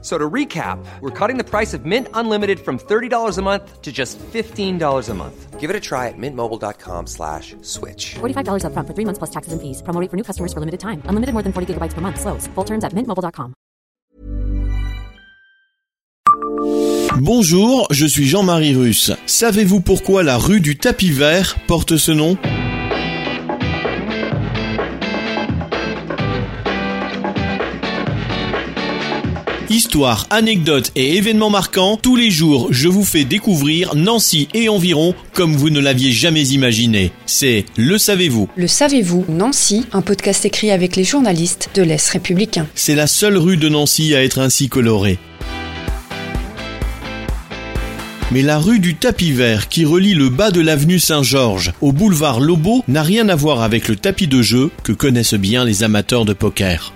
So to recap, we're cutting the price of Mint Unlimited from $30 a month to just $15 a month. Give it a try at mintmobile.com slash switch. $45 upfront for three months plus taxes and fees. Promo rate for new customers for limited time. Unlimited more than 40 gigabytes per month. Slows. Full terms at mintmobile.com. Bonjour, je suis Jean-Marie Russe. Savez-vous pourquoi la rue du tapis vert porte ce nom? Histoire, anecdotes et événements marquants, tous les jours je vous fais découvrir Nancy et environ comme vous ne l'aviez jamais imaginé. C'est Le Savez-vous Le savez-vous Nancy, un podcast écrit avec les journalistes de l'Est républicain. C'est la seule rue de Nancy à être ainsi colorée. Mais la rue du tapis vert qui relie le bas de l'avenue Saint-Georges au boulevard Lobo n'a rien à voir avec le tapis de jeu que connaissent bien les amateurs de poker.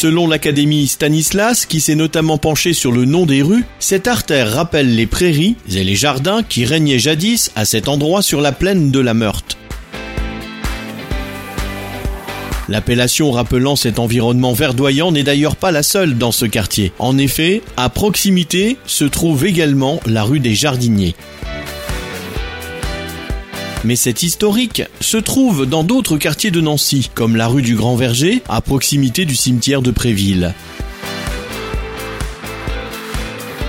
Selon l'Académie Stanislas, qui s'est notamment penchée sur le nom des rues, cette artère rappelle les prairies et les jardins qui régnaient jadis à cet endroit sur la plaine de la Meurthe. L'appellation rappelant cet environnement verdoyant n'est d'ailleurs pas la seule dans ce quartier. En effet, à proximité se trouve également la rue des Jardiniers. Mais cet historique se trouve dans d'autres quartiers de Nancy, comme la rue du Grand Verger, à proximité du cimetière de Préville.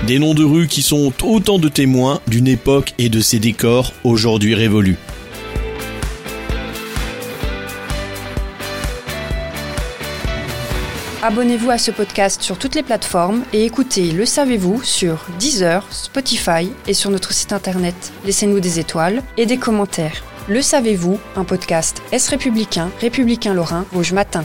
Des noms de rues qui sont autant de témoins d'une époque et de ses décors aujourd'hui révolus. Abonnez-vous à ce podcast sur toutes les plateformes et écoutez Le Savez-vous sur Deezer, Spotify et sur notre site internet. Laissez-nous des étoiles et des commentaires. Le Savez-vous, un podcast Est républicain, républicain lorrain, Rouge Matin.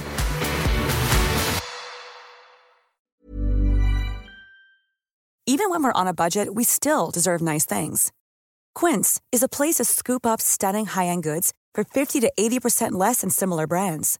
Even when we're on a budget, we still deserve nice things. Quince is a place to scoop up stunning high-end goods for 50 to 80% less than similar brands.